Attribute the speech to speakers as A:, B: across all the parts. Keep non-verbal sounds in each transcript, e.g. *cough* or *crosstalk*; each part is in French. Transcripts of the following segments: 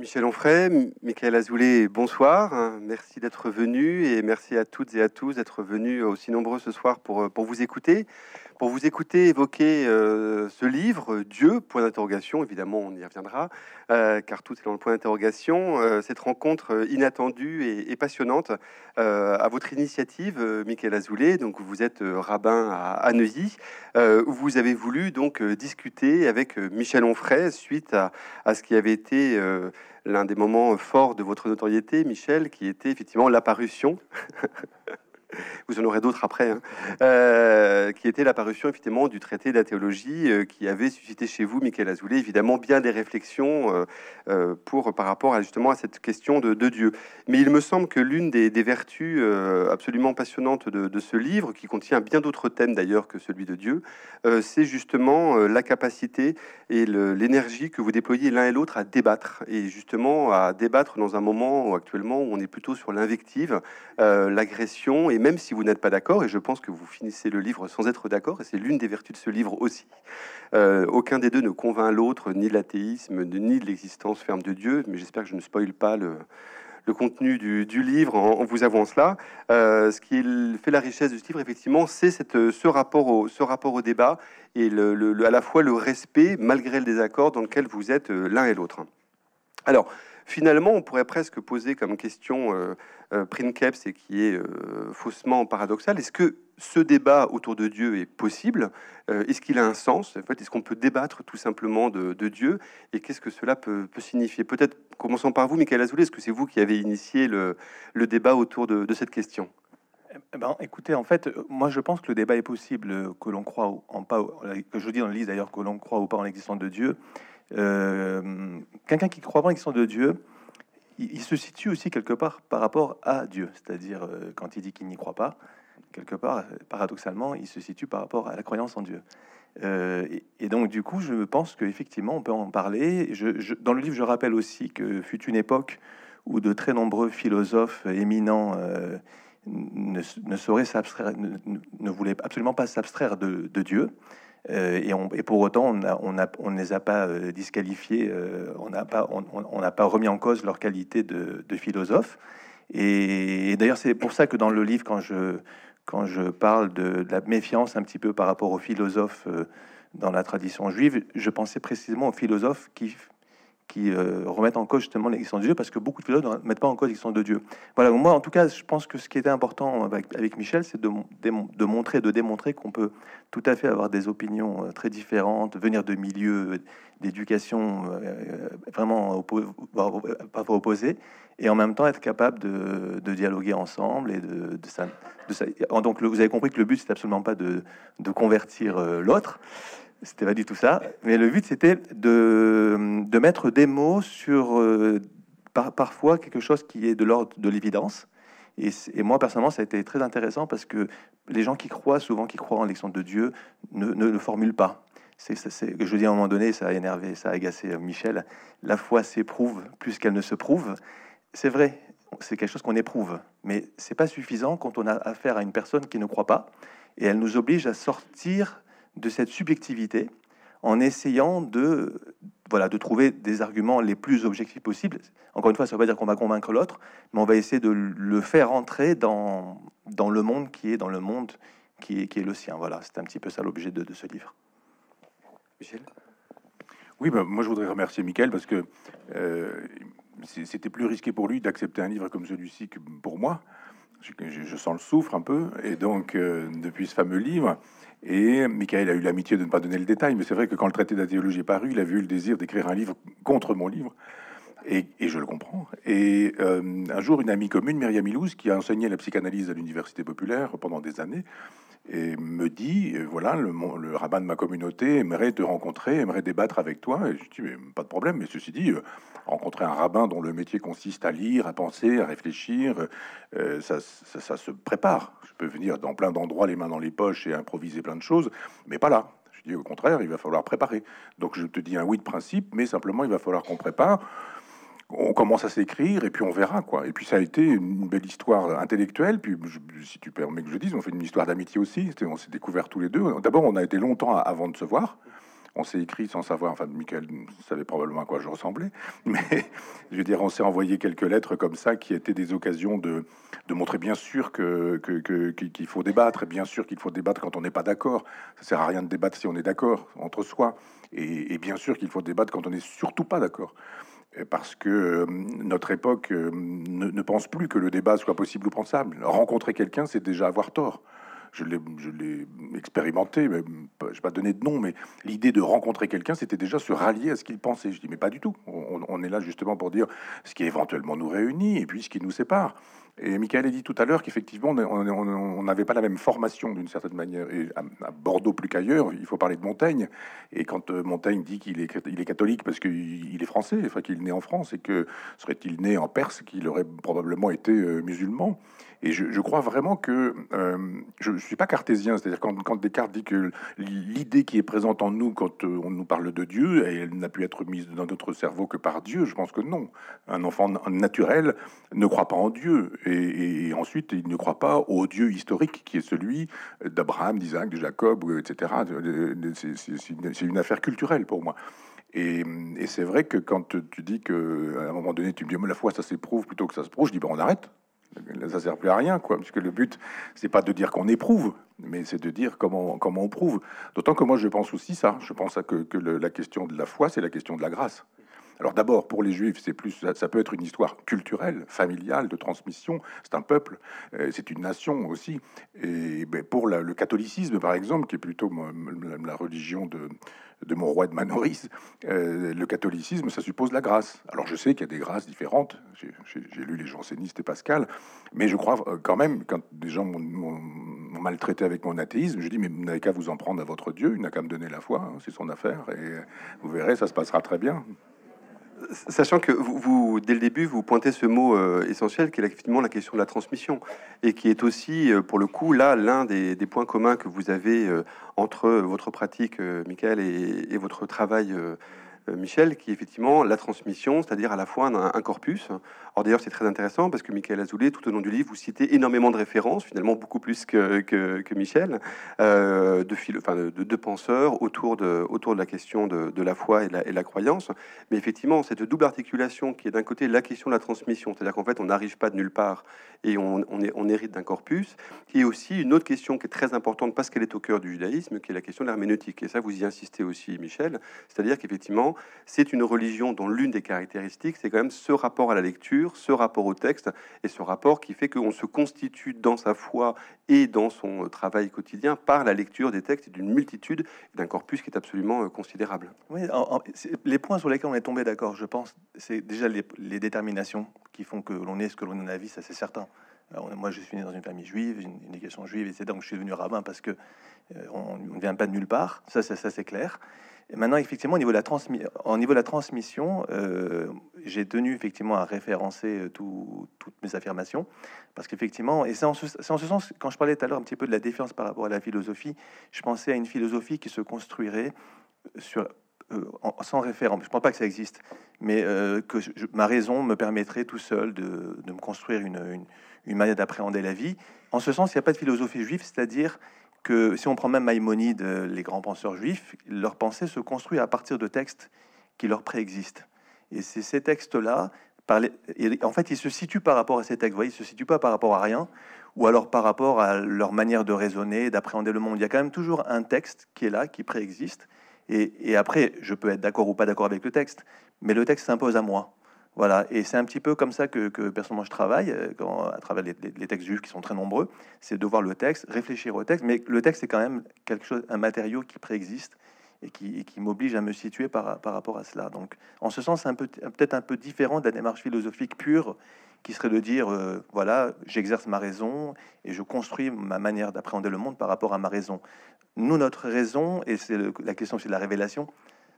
A: Michel Onfray, Michael Azoulay, bonsoir. Merci d'être venu et merci à toutes et à tous d'être venus aussi nombreux ce soir pour, pour vous écouter pour vous écouter évoquer euh, ce livre, Dieu, point d'interrogation, évidemment on y reviendra, euh, car tout est dans le point d'interrogation, euh, cette rencontre inattendue et, passionnante à votre initiative, Michael Azoulay, donc vous êtes rabbin à, Neuilly, où vous avez voulu donc discuter avec Michel Onfray suite à ce qui avait été l'un des moments forts de votre notoriété, Michel, qui était effectivement l'apparition *laughs* vous en aurez d'autres après, hein. euh, qui était l'apparition effectivement du traité de la théologie euh, qui avait suscité chez vous, Michael Azoulay, évidemment bien des réflexions euh, pour par rapport à justement à cette question de, Dieu. Mais il me semble que l'une des, vertus absolument passionnantes de, ce livre, qui contient bien d'autres thèmes d'ailleurs que celui de Dieu, c'est justement la capacité et l'énergie que vous déployez l'un et l'autre à débattre et justement à débattre dans un moment où actuellement où on est plutôt sur l'invective, l'agression et même si vous n'êtes pas d'accord, et je pense que vous finissez le livre sans être d'accord, et c'est l'une des vertus de ce livre aussi, euh, aucun des deux ne convainc l'autre, ni l'athéisme, ni l'existence ferme de Dieu, mais j'espère que je ne spoile pas le, contenu du, livre en, vous avouant cela. Euh, ce qui fait la richesse de ce livre, effectivement, c'est ce, rapport au, débat et à la fois le respect, malgré le désaccord, dans lequel vous êtes euh, l'un et l'autre. Alors, finalement, on pourrait presque poser comme question euh, Princeps et qui est euh, faussement paradoxal. Est-ce que ce débat autour de Dieu est possible? Euh, Est-ce qu'il a un sens? En fait, Est-ce qu'on peut débattre tout simplement de, Dieu? Et qu'est-ce que cela peut, signifier? Peut-être commençons par vous, Michael Azoulay. Est-ce que c'est vous qui avez initié le, débat autour de, cette question?
B: Eh ben, écoutez, en fait, moi je pense que le débat est possible, que l'on croit en pas, que je dis dans le livre d'ailleurs, que l'on croit ou pas en l'existence de Dieu. Quelqu'un qui croit en l'existence de Dieu, il, se situe aussi quelque part par rapport à Dieu, c'est-à-dire euh, quand il dit qu'il n'y croit pas, quelque part, paradoxalement, il se situe par rapport à la croyance en Dieu. Euh, et, donc, du coup, je pense qu'effectivement, on peut en parler. Dans le livre, je rappelle aussi que fut une époque où de très nombreux philosophes éminents euh, ne, ne, voulaient absolument pas s'abstraire de, Dieu. Euh, et, pour autant, on, ne les a pas euh, disqualifiés, euh, on n'a pas, remis en cause leur qualité de, philosophe. Et, d'ailleurs, c'est pour ça que dans le livre, quand je, quand je parle de, de, la méfiance un petit peu par rapport aux philosophes dans la tradition juive, je pensais précisément aux philosophes qui qui euh, remettent en cause justement l'existence de Dieu, parce que beaucoup de philosophes ne mettent pas en cause l'existence de Dieu. Voilà, moi en tout cas, je pense que ce qui était important avec, Michel, c'est de, montrer, de démontrer qu'on peut tout à fait avoir des opinions euh, très différentes, venir de milieux d'éducation euh, vraiment pas opposés, et en même temps être capable de, dialoguer ensemble et de, ça. Donc vous avez compris que le but, c'est absolument pas de convertir l'autre, c'était pas du tout ça. Mais le but, c'était de, de, mettre des mots sur euh, parfois quelque chose qui est de l'ordre de l'évidence. Et, moi, personnellement, ça a été très intéressant parce que les gens qui croient, souvent qui croient en l'élection de Dieu, ne, ne le formulent pas. C'est, je dis à un moment donné, ça a énervé, ça a agacé euh, Michel. La foi s'éprouve plus qu'elle ne se prouve. C'est vrai, c'est quelque chose qu'on éprouve, mais c'est pas suffisant quand on a affaire à une personne qui ne croit pas et elle nous oblige à sortir de cette subjectivité en essayant de, voilà, de trouver des arguments les plus objectifs possibles. Encore une fois, ça ne veut pas dire qu'on va convaincre l'autre, mais on va essayer de le faire entrer dans, dans le monde qui est dans le monde qui est, qui est le sien. Voilà, c'est un petit peu ça l'objet de, ce livre.
A: Michel?
C: Oui, ben, moi je voudrais remercier Michael parce que euh, c'était plus risqué pour lui d'accepter un livre comme celui-ci que pour moi. Je, je, sens le souffre un peu, et donc euh, depuis ce fameux livre, et Michael a eu l'amitié de ne pas donner le détail, mais c'est vrai que quand le traité de la théologie est paru, il a vu le désir d'écrire un livre contre mon livre. Et, je le comprends. Et euh, un jour, une amie commune, Myriam Milouz, qui a enseigné la psychanalyse à l'université populaire pendant des années, et me dit euh, voilà, le, le, rabbin de ma communauté aimerait te rencontrer, aimerait débattre avec toi. Et je dis mais, pas de problème. Mais ceci dit, euh, rencontrer un rabbin dont le métier consiste à lire, à penser, à réfléchir, ça, ça, se prépare. Je peux venir dans plein d'endroits, les mains dans les poches et improviser plein de choses, mais pas là. Je dis au contraire, il va falloir préparer. Donc je te dis un oui de principe, mais simplement il va falloir qu'on prépare on commence à s'écrire et puis on verra quoi. Et puis ça a été une belle histoire intellectuelle. Puis si tu permets que je dise, on fait une histoire d'amitié aussi. On s'est découvert tous les deux. D'abord, on a été longtemps avant de se voir. on s'est écrit sans savoir, enfin, Michael savait probablement à quoi je ressemblais, *laughs* mais je veux dire, on s'est envoyé quelques lettres comme ça qui étaient des occasions de, montrer bien sûr que, qu'il faut débattre, et bien sûr qu'il faut débattre quand on n'est pas d'accord. Ça sert à rien de débattre si on est d'accord entre soi, et bien sûr qu'il faut débattre quand on n'est surtout pas d'accord parce que euh, notre époque euh, ne, pense plus que le débat soit possible ou pensable. Rencontrer quelqu'un, c'est déjà avoir tort. Je l'ai expérimenté, mais je vais pas donner de nom, mais l'idée de rencontrer quelqu'un, c'était déjà se rallier à ce qu'il pensait. Je dis, mais pas du tout. On, on, est là justement pour dire ce qui éventuellement nous réunit et puis ce qui nous sépare. Et Michael a dit tout à l'heure qu'effectivement, on n'avait pas la même formation d'une certaine manière. Et à, Bordeaux plus qu'ailleurs, il faut parler de Montaigne. Et quand euh, Montaigne dit qu'il est, il est catholique parce qu'il est français, enfin qu'il est né en France, et que serait-il né en Perse, qu'il aurait probablement été euh, musulman? Et je, crois vraiment que euh, je ne suis pas cartésien, c'est-à-dire quand, Descartes dit que l'idée qui est présente en nous quand on nous parle de Dieu, elle n'a pu être mise dans notre cerveau que par Dieu, je pense que non. Un enfant naturel ne croit pas en Dieu et, ensuite il ne croit pas au Dieu historique qui est celui d'Abraham, d'Isaac, de Jacob, etc. C'est une affaire culturelle pour moi. Et, c'est vrai que quand tu dis que à un moment donné, tu me dis mais la foi ça s'éprouve plutôt que ça se prouve, je dis ben on arrête. Ça sert plus à rien, quoi, puisque le but c'est pas de dire qu'on éprouve, mais c'est de dire comment comment on prouve. D'autant que moi je pense aussi ça. Je pense que, que la question de la foi, c'est la question de la grâce. Alors d'abord, pour les Juifs, c'est plus, ça, peut être une histoire culturelle, familiale, de transmission. C'est un peuple, euh, c'est une nation aussi. Et ben, pour le catholicisme, par exemple, qui est plutôt la, religion de, de mon roi de Manoris, euh, le catholicisme, ça suppose la grâce. Alors je sais qu'il y a des grâces différentes. J'ai lu les jansénistes et Pascal, mais je crois euh, quand même, quand des gens m'ont maltraité avec mon athéisme, je dis mais vous n'avez qu'à vous en prendre à votre Dieu, il n'a qu'à me donner la foi, hein, c'est son affaire, et vous verrez, ça se passera très bien.
A: Sachant que vous, dès le début, vous pointez ce mot euh, essentiel qui est effectivement la question de la transmission et qui est aussi, euh, pour le coup, là, l'un des, points communs que vous avez euh, entre votre pratique, Michael, et, votre travail Michel, qui est effectivement la transmission, c'est-à-dire à la fois un, corpus. Or d'ailleurs, c'est très intéressant parce que Michael Azoulay, tout au long du livre, vous citez énormément de références, finalement beaucoup plus que, Michel, euh, de, enfin, de, penseurs autour de, de la question de, la foi et et la, croyance. Mais effectivement, cette double articulation qui est d'un côté la question de la transmission, c'est-à-dire qu'en fait, on n'arrive pas de nulle part et on, on, est, on hérite d'un corpus, et aussi une autre question qui est très importante parce qu'elle est au cœur du judaïsme, qui est la question de l'herméneutique. Et ça, vous y insistez aussi, Michel, c'est-à-dire qu'effectivement, c'est une religion dont l'une des caractéristiques, c'est quand même ce rapport à la lecture, ce rapport au texte, et ce rapport qui fait qu'on se constitue dans sa foi et dans son travail quotidien par la lecture des textes d'une multitude, d'un corpus qui est absolument euh, considérable.
B: Les points sur lesquels on est tombé d'accord, je pense, c'est déjà les, déterminations qui font que l'on est ce que l'on la vie, ça c'est certain. moi, je suis né dans une famille juive, une, éducation juive, et c'est donc je suis devenu rabbin parce que euh, on ne vient pas de nulle part. Ça, ça, ça c'est clair maintenant, effectivement, au niveau de la, transmission, euh, j'ai tenu effectivement à référencer euh, toutes mes affirmations, parce qu'effectivement, et c'est en, ce sens, quand je parlais tout à l'heure un petit peu de la défiance par rapport à la philosophie, je pensais à une philosophie qui se construirait euh, sans référence. Je ne pense pas que ça existe, mais que ma raison me permettrait tout seul de, me construire une manière d'appréhender la vie. En ce sens, il n'y a pas de philosophie juive, c'est-à-dire que si on prend même Maïmonide, les grands penseurs juifs, leur pensée se construit à partir de textes qui leur préexistent. Et c'est ces textes-là, en fait, ils se situent par rapport à ces textes. Vous voyez, ils se situent pas par rapport à rien, ou alors par rapport à leur manière de raisonner, d'appréhender le monde. Il y a quand même toujours un texte qui est là, qui préexiste. Et après, je peux être d'accord ou pas d'accord avec le texte, mais le texte s'impose à moi. Voilà, et c'est un petit peu comme ça que, personnellement je travaille, euh, quand, à travers les, textes juifs qui sont très nombreux, c'est de voir le texte, réfléchir au texte, mais le texte est quand même quelque chose, un matériau qui préexiste et qui, m'oblige à me situer par, rapport à cela. Donc, en ce sens, c'est peut-être un peu différent de la démarche philosophique pure, qui serait de dire, euh, voilà, j'exerce ma raison et je construis ma manière d'appréhender le monde par rapport à ma raison. Nous, notre raison, et c'est la question aussi de la révélation,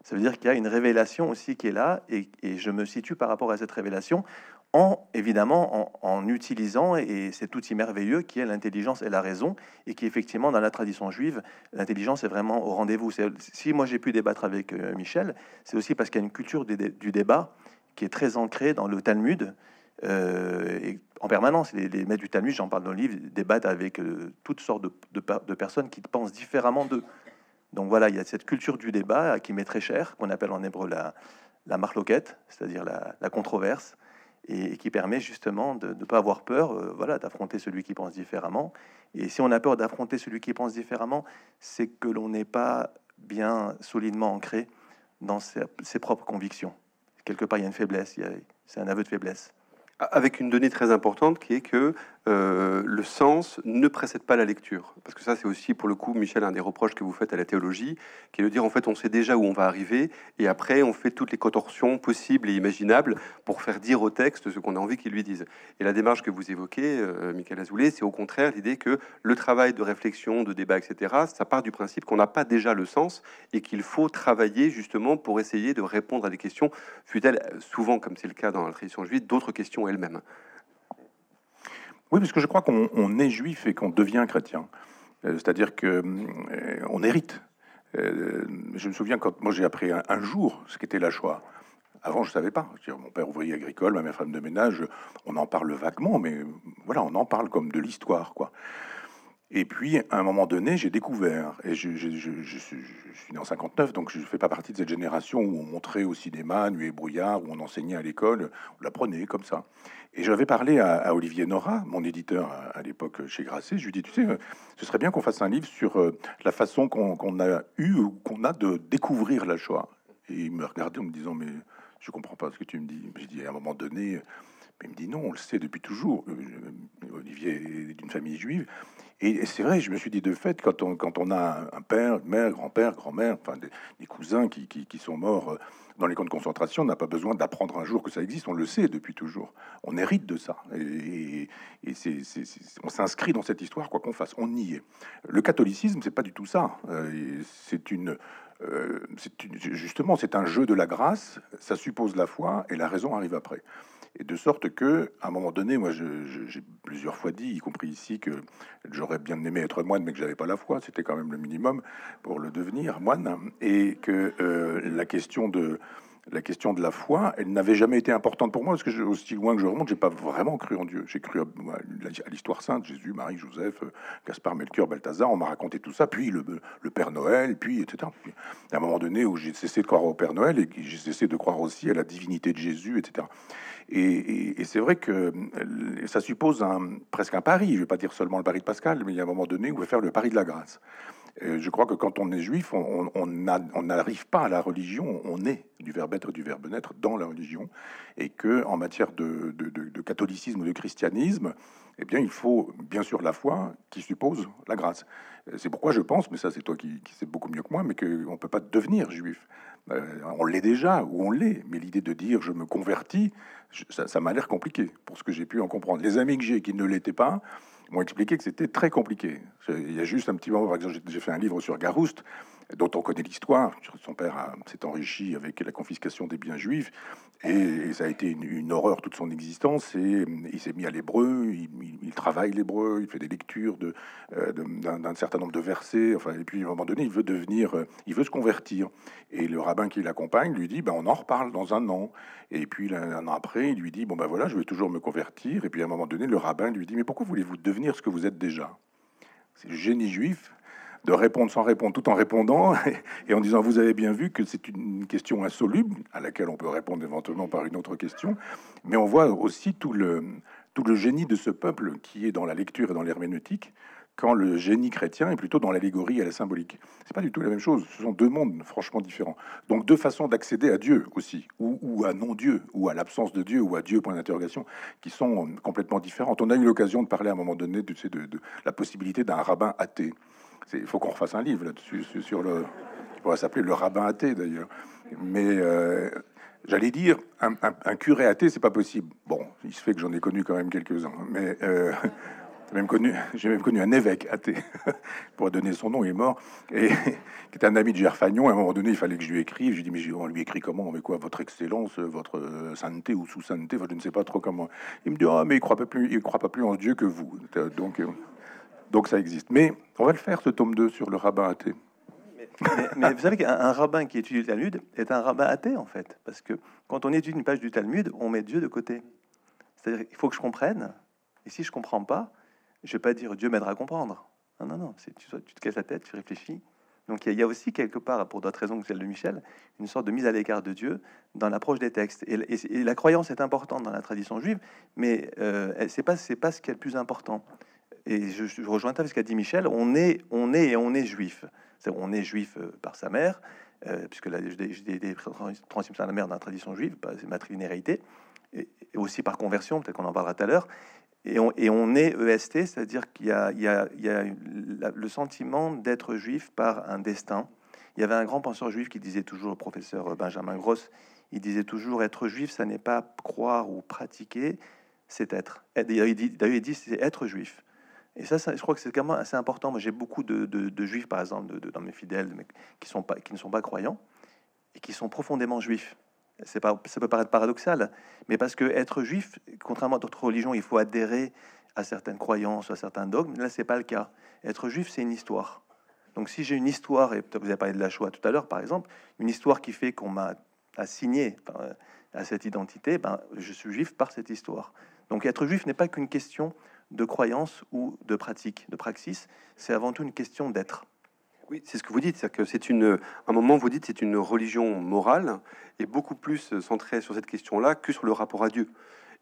B: ça veut dire qu'il y a une révélation aussi qui est là, et, je me situe par rapport à cette révélation en, évidemment, en, utilisant et cet outil merveilleux qui est l'intelligence et la raison, et qui effectivement, dans la tradition juive, l'intelligence est vraiment au rendez-vous. Si moi j'ai pu débattre avec euh, Michel, c'est aussi parce qu'il y a une culture du, débat qui est très ancrée dans le Talmud, euh, et en permanence, les, maîtres du Talmud, j'en parle dans le livre, débattent avec euh, toutes sortes de, de, personnes qui pensent différemment d'eux. Donc voilà, il y a cette culture du débat qui m'est très chère, qu'on appelle en hébreu la, marloquette, c'est-à-dire la, controverse, et, qui permet justement de ne pas avoir peur euh, voilà, d'affronter celui qui pense différemment. Et si on a peur d'affronter celui qui pense différemment, c'est que l'on n'est pas bien solidement ancré dans ses, ses propres convictions. Quelque part, il y a une faiblesse, c'est un aveu de faiblesse.
A: Avec une donnée très importante qui est que euh, le sens ne précède pas la lecture. Parce que ça, c'est aussi, pour le coup, Michel, un des reproches que vous faites à la théologie, qui est de dire, en fait, on sait déjà où on va arriver, et après, on fait toutes les contorsions possibles et imaginables pour faire dire au texte ce qu'on a envie qu'il lui dise. Et la démarche que vous évoquez, euh, Michael Azoulay, c'est au contraire l'idée que le travail de réflexion, de débat, etc., ça part du principe qu'on n'a pas déjà le sens, et qu'il faut travailler justement pour essayer de répondre à des questions, fut-elles souvent, comme c'est le cas dans la tradition juive, d'autres questions elles-mêmes.
C: Oui, parce que je crois qu'on est juif et qu'on devient chrétien. Euh, c'est-à-dire que euh, hérite. Euh, je me souviens quand moi j'ai appris un, jour ce qu'était la Shoah. Avant, je savais pas. mon père ouvrier agricole, ma mère femme de ménage. On en parle vaguement, mais voilà, on en parle comme de l'histoire, quoi. Et puis, à un moment donné, j'ai découvert, et je, suis né en 59, donc je ne fais pas partie de cette génération où on montrait au cinéma Nuit et brouillard, où on enseignait à l'école, on l'apprenait comme ça. Et j'avais parlé à, Olivier Nora, mon éditeur à, l'époque chez Grasset, je lui ai dit, tu sais, ce serait bien qu'on fasse un livre sur euh, la façon qu'on a eu ou qu'on a de découvrir la Shoah. Et il me regardait en me disant, mais je comprends pas ce que tu me dis. J'ai dit, à un moment donné, il me dit non, on le sait depuis toujours. Euh, Olivier est d'une famille juive. Et c'est vrai, je me suis dit de fait, quand on, a un père, mère, grand-père, grand-mère, enfin des, cousins qui, sont morts euh, dans les camps de concentration, on n'a pas besoin d'apprendre un jour que ça existe, on le sait depuis toujours. On hérite de ça. Et, on s'inscrit dans cette histoire, quoi qu'on fasse, on y est. Le catholicisme, c'est pas du tout ça. Euh, c'est une, justement, c'est un jeu de la grâce, ça suppose la foi, et la raison arrive après. Et de sorte que, à un moment donné, moi, j'ai plusieurs fois dit, y compris ici, que j'aurais bien aimé être moine, mais que j'avais pas la foi. C'était quand même le minimum pour le devenir moine, et que euh, la question de la question de la foi, elle n'avait jamais été importante pour moi parce que je, aussi loin que je remonte, j'ai pas vraiment cru en Dieu. J'ai cru à, l'histoire sainte, Jésus, Marie, Joseph, Gaspard, Melchior, Balthazar. On m'a raconté tout ça, puis le, Père Noël, puis etc. à un moment donné où j'ai cessé de croire au Père Noël et j'ai cessé de croire aussi à la divinité de Jésus, etc. Et, c'est vrai que euh, ça suppose un, presque un pari. Je ne vais pas dire seulement le pari de Pascal, mais il y a un moment donné où il faut faire le pari de la grâce. Je crois que quand on est juif, on n'arrive pas à la religion, on est du verbe être, du verbe naître dans la religion, et que en matière de, catholicisme ou de christianisme, eh bien, il faut bien sûr la foi qui suppose la grâce. C'est pourquoi je pense, mais ça c'est toi qui, sais beaucoup mieux que moi, mais qu'on ne peut pas devenir juif. Euh, on l'est déjà ou on l'est, mais l'idée de dire je me convertis, ça, m'a l'air compliqué pour ce que j'ai pu en comprendre. Les amis que j'ai qui ne l'étaient pas m'ont expliqué que c'était très compliqué. Il y a juste un petit moment, par exemple, j'ai fait un livre sur Garouste, dont on connaît l'histoire. Son père s'est enrichi avec la confiscation des biens juifs, et, ça a été une, horreur toute son existence. Et il s'est mis à l'hébreu, il, travaille l'hébreu, il fait des lectures de, euh, d'un certain nombre de versets. Enfin, et puis à un moment donné, il veut devenir, euh, il veut se convertir. Et le rabbin qui l'accompagne lui dit, ben, on en reparle dans un an. Et puis un an après, il lui dit, bon ben voilà, je vais toujours me convertir. Et puis à un moment donné, le rabbin lui dit, mais pourquoi voulez-vous devenir ce que vous êtes déjà? C'est le génie juif de répondre sans répondre, tout en répondant *laughs* et en disant vous avez bien vu que c'est une question insoluble à laquelle on peut répondre éventuellement par une autre question, mais on voit aussi tout le, tout le génie de ce peuple qui est dans la lecture et dans l'herméneutique, quand le génie chrétien est plutôt dans l'allégorie et la symbolique. C'est pas du tout la même chose. Ce sont deux mondes franchement différents. Donc deux façons d'accéder à Dieu aussi, ou, à non-Dieu, ou à l'absence de Dieu, ou à Dieu point d'interrogation, qui sont complètement différentes. On a eu l'occasion de parler à un moment donné de, la possibilité d'un rabbin athée. Il faut qu'on refasse un livre là-dessus, sur le. qui pourrait s'appeler Le rabbin athée d'ailleurs. Mais euh, j'allais dire, un, curé athée, c'est pas possible. Bon, il se fait que j'en ai connu quand même quelques-uns. Mais euh, j'ai même connu, même connu un évêque athée, *laughs* pour donner son nom, il est mort, et qui était un ami de Gerfagnon. À un moment donné, il fallait que je lui écrive. J'ai dit, mais on lui écrit comment? Mais quoi Votre Excellence, votre euh, sainteté ou sous sainteté Je ne sais pas trop comment. Il me dit, ah, mais il croit pas plus, il croit pas plus en Dieu que vous. Donc. Donc ça existe. Mais on va le faire, ce tome 2 sur le rabbin athée.
B: Mais, vous savez qu'un rabbin qui étudie le Talmud est un rabbin athée, en fait. Parce que quand on étudie une page du Talmud, on met Dieu de côté. C'est-à-dire il faut que je comprenne. Et si je comprends pas, je vais pas dire Dieu m'aidera à comprendre. Non, non, non. Tu, tu te casses la tête, tu réfléchis. Donc il y, a aussi quelque part, pour d'autres raisons que celle de Michel, une sorte de mise à l'écart de Dieu dans l'approche des textes. Et, la croyance est importante dans la tradition juive, mais euh, c'est pas c'est pas ce qui est le plus important. Et je, je rejoins ce qu'a dit Michel. On est on est et on est juif. on est juif euh, par sa mère, euh, puisque la des transmission à la mère dans la tradition juive, c'est matrilinéarité, et, et aussi par conversion. Peut-être qu'on en parlera tout à l'heure et on, et est EST, c'est-à-dire qu'il y a, le sentiment d'être juif par un destin. Il y avait un grand penseur juif qui disait toujours, le professeur Benjamin Gross, il disait toujours être juif, ça n'est pas croire ou pratiquer, c'est être. D'ailleurs, il dit c'est être juif. Et ça, ça, je crois que c'est quand même assez important. Moi, j'ai beaucoup de, juifs, par exemple, de, dans mes fidèles, mais qui, sont pas, qui ne sont pas croyants et qui sont profondément juifs c'est pas, ça peut paraître paradoxal, mais parce que être juif, contrairement à d'autres religions, il faut adhérer à certaines croyances, à certains dogmes. Là, c'est pas le cas. Être juif, c'est une histoire. Donc, si j'ai une histoire, et vous avez parlé de la Shoah tout à l'heure, par exemple, une histoire qui fait qu'on m'a assigné à cette identité, ben, je suis juif par cette histoire. Donc, être juif n'est pas qu'une question de croyance ou de pratique, de praxis, c'est avant tout une question d'être.
A: Oui, c'est ce que vous dites, c'est que c'est une, un moment vous dites c'est une religion morale et beaucoup plus centrée sur cette question-là que sur le rapport à Dieu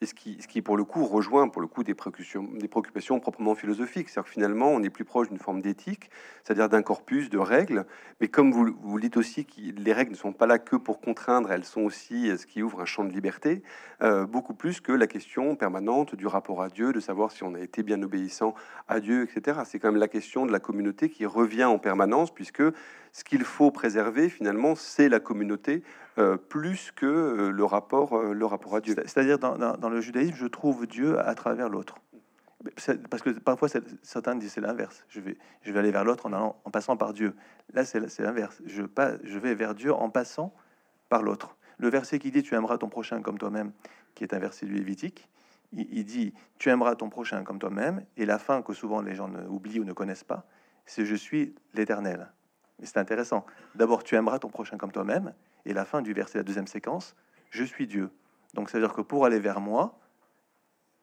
A: ce qui, ce qui, pour le coup, rejoint pour le coup des préoccupations, des préoccupations proprement philosophiques. C'est-à-dire que finalement, on est plus proche d'une forme d'éthique, c'est-à-dire d'un corpus de règles. Mais comme vous, vous dites aussi que les règles ne sont pas là que pour contraindre, elles sont aussi ce qui ouvre un champ de liberté, euh, beaucoup plus que la question permanente du rapport à Dieu, de savoir si on a été bien obéissant à Dieu, etc. C'est quand même la question de la communauté qui revient en permanence, puisque ce qu'il faut préserver, finalement, c'est la communauté euh, plus que euh, le, rapport, euh, le rapport à Dieu.
B: C'est-à-dire, dans, le judaïsme, je trouve Dieu à travers l'autre. Parce que parfois, certains disent c'est l'inverse. Je vais, je vais aller vers l'autre en, en passant par Dieu. Là, c'est l'inverse. Je, je vais vers Dieu en passant par l'autre. Le verset qui dit Tu aimeras ton prochain comme toi-même, qui est un verset du Lévitique, il, il, dit Tu aimeras ton prochain comme toi-même. Et la fin que souvent les gens oublient ou ne connaissent pas, c'est Je suis l'Éternel. C'est intéressant. D'abord, tu aimeras ton prochain comme toi-même. Et la fin du verset, la deuxième séquence, je suis Dieu. Donc, c'est-à-dire que pour aller vers moi,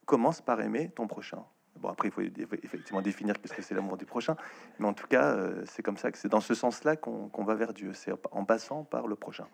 B: commence par aimer ton prochain. Bon, après, il faut effectivement définir qu'est-ce que c'est l'amour du prochain. Mais en tout cas, euh, c'est comme ça que c'est dans ce sens-là qu'on va vers Dieu. C'est en passant par le prochain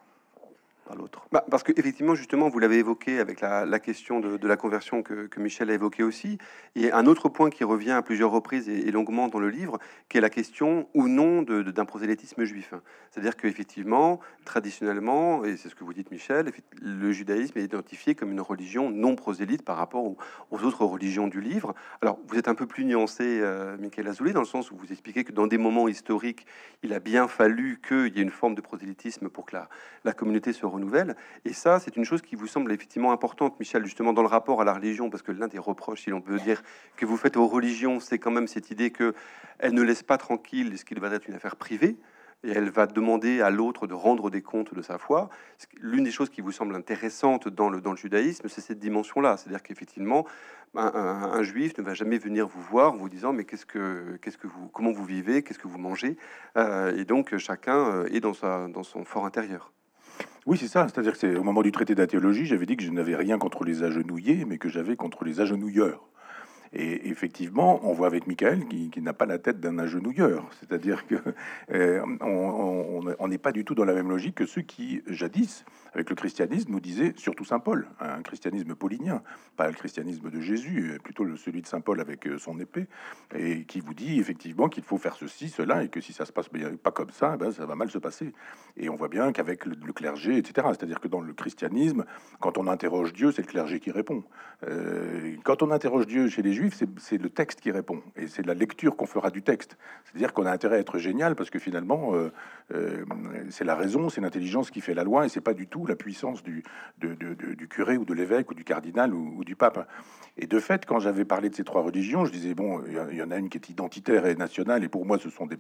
A: bah, Parce que effectivement, justement, vous l'avez évoqué avec la, question de, la conversion que, Michel a évoqué aussi. Et un autre point qui revient à plusieurs reprises et, longuement dans le livre, qui est la question ou non d'un prosélytisme juif. C'est-à-dire qu'effectivement, traditionnellement, et c'est ce que vous dites Michel, le judaïsme est identifié comme une religion non prosélyte par rapport aux, autres religions du livre. Alors, vous êtes un peu plus nuancé, euh, Michael Azoulay, dans le sens où vous expliquez que dans des moments historiques, il a bien fallu qu'il y ait une forme de prosélytisme pour que la, la communauté se renouvelle Et ça, c'est une chose qui vous semble effectivement importante, Michel, justement dans le rapport à la religion, parce que l'un des reproches, si l'on peut dire, que vous faites aux religions, c'est quand même cette idée que elle ne laisse pas tranquille ce qui va être une affaire privée et elle va demander à l'autre de rendre des comptes de sa foi. L'une des choses qui vous semble intéressante dans le, dans le judaïsme, c'est cette dimension-là. C'est-à-dire qu'effectivement, un, juif ne va jamais venir vous voir en vous disant mais qu'est-ce que, qu'est-ce que vous, comment vous vivez, qu'est-ce que vous mangez? Euh, et donc chacun euh, est dans, sa, dans son fort intérieur.
C: Oui, c'est ça. C'est-à-dire que c'est au moment du traité d'athéologie, j'avais dit que je n'avais rien contre les agenouillés, mais que j'avais contre les agenouilleurs. Et effectivement, on voit avec Michael qui, n'a pas la tête d'un agenouilleur. C'est-à-dire que euh, on n'est pas du tout dans la même logique que ceux qui, jadis, avec le christianisme, nous disaient, surtout Saint Paul, un christianisme paulinien, pas le christianisme de Jésus, plutôt celui de Saint Paul avec euh, son épée, et qui vous dit effectivement qu'il faut faire ceci, cela, et que si ça se passe pas comme ça, ben, ça va mal se passer. Et on voit bien qu'avec le, clergé, etc., c'est-à-dire que dans le christianisme, quand on interroge Dieu, c'est le clergé qui répond. Euh, quand on interroge Dieu chez les c'est le texte qui répond. Et c'est la lecture qu'on fera du texte. C'est-à-dire qu'on a intérêt à être génial parce que finalement, euh, euh, c'est la raison, c'est l'intelligence qui fait la loi et c'est pas du tout la puissance du, curé ou de l'évêque ou du cardinal ou, du pape. Et de fait, quand j'avais parlé de ces trois religions, je disais, bon, il y en a une qui est identitaire et nationale et pour moi, ce sont des,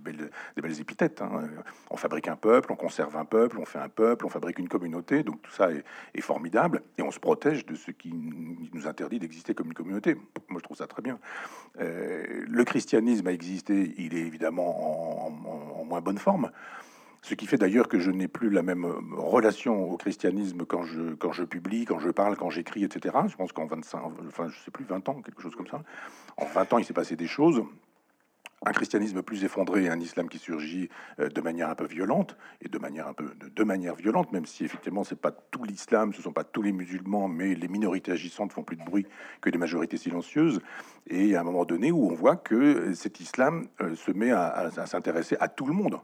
C: belles, des belles épithètes. Hein. On fabrique un peuple, on conserve un peuple, on fait un peuple, on fabrique une communauté. Donc tout ça est, est formidable et on se protège de ce qui nous interdit d'exister comme communauté. Moi, je trouve ça très bien. Euh, le christianisme a existé, il est évidemment en, moins bonne forme. Ce qui fait d'ailleurs que je n'ai plus la même relation au christianisme quand je, quand je publie, quand je parle, quand j'écris, etc. Je pense qu'en 25, enfin, je sais plus, 20 ans, quelque chose comme ça. En 20 ans, il s'est passé des choses un christianisme plus effondré, un islam qui surgit euh, de manière un peu violente et de manière un peu de, manière violente, même si effectivement c'est pas tout l'islam, ce sont pas tous les musulmans, mais les minorités agissantes font plus de bruit que les majorités silencieuses. Et à un moment donné où on voit que cet islam euh, se met à, s'intéresser à tout le monde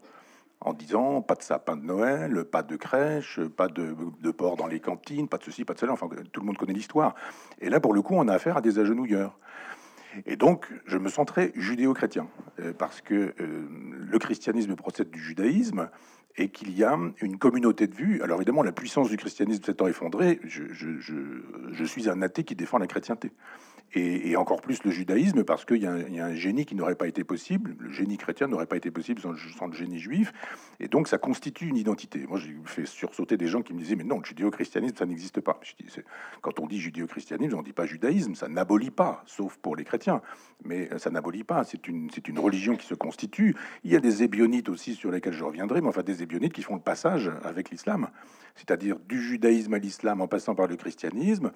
C: en disant pas de sapin de Noël, pas de crèche, pas de, de, porc dans les cantines, pas de ceci, pas de cela. Enfin, tout le monde connaît l'histoire. Et là, pour le coup, on a affaire à des agenouilleurs. Et donc, je me sens très judéo-chrétien, euh, parce que euh, le christianisme procède du judaïsme et qu'il y a une communauté de vues. Alors évidemment, la puissance du christianisme s'étant effondrée, je, je, suis un athée qui défend la chrétienté et, encore plus le judaïsme, parce qu'il y, a un génie qui n'aurait pas été possible, le génie chrétien n'aurait pas été possible sans, le génie juif, et donc ça constitue une identité. Moi, j'ai fait sursauter des gens qui me disaient, mais non, le judéo-christianisme, ça n'existe pas. Je dis, quand on dit judéo-christianisme, on ne dit pas judaïsme, ça n'abolit pas, sauf pour les chrétiens, mais ça n'abolit pas, c'est une, une religion qui se constitue. Il y a des ébionites aussi sur lesquels je reviendrai, mais enfin des ébionites qui font le passage avec l'islam, c'est-à-dire du judaïsme à l'islam en passant par le christianisme,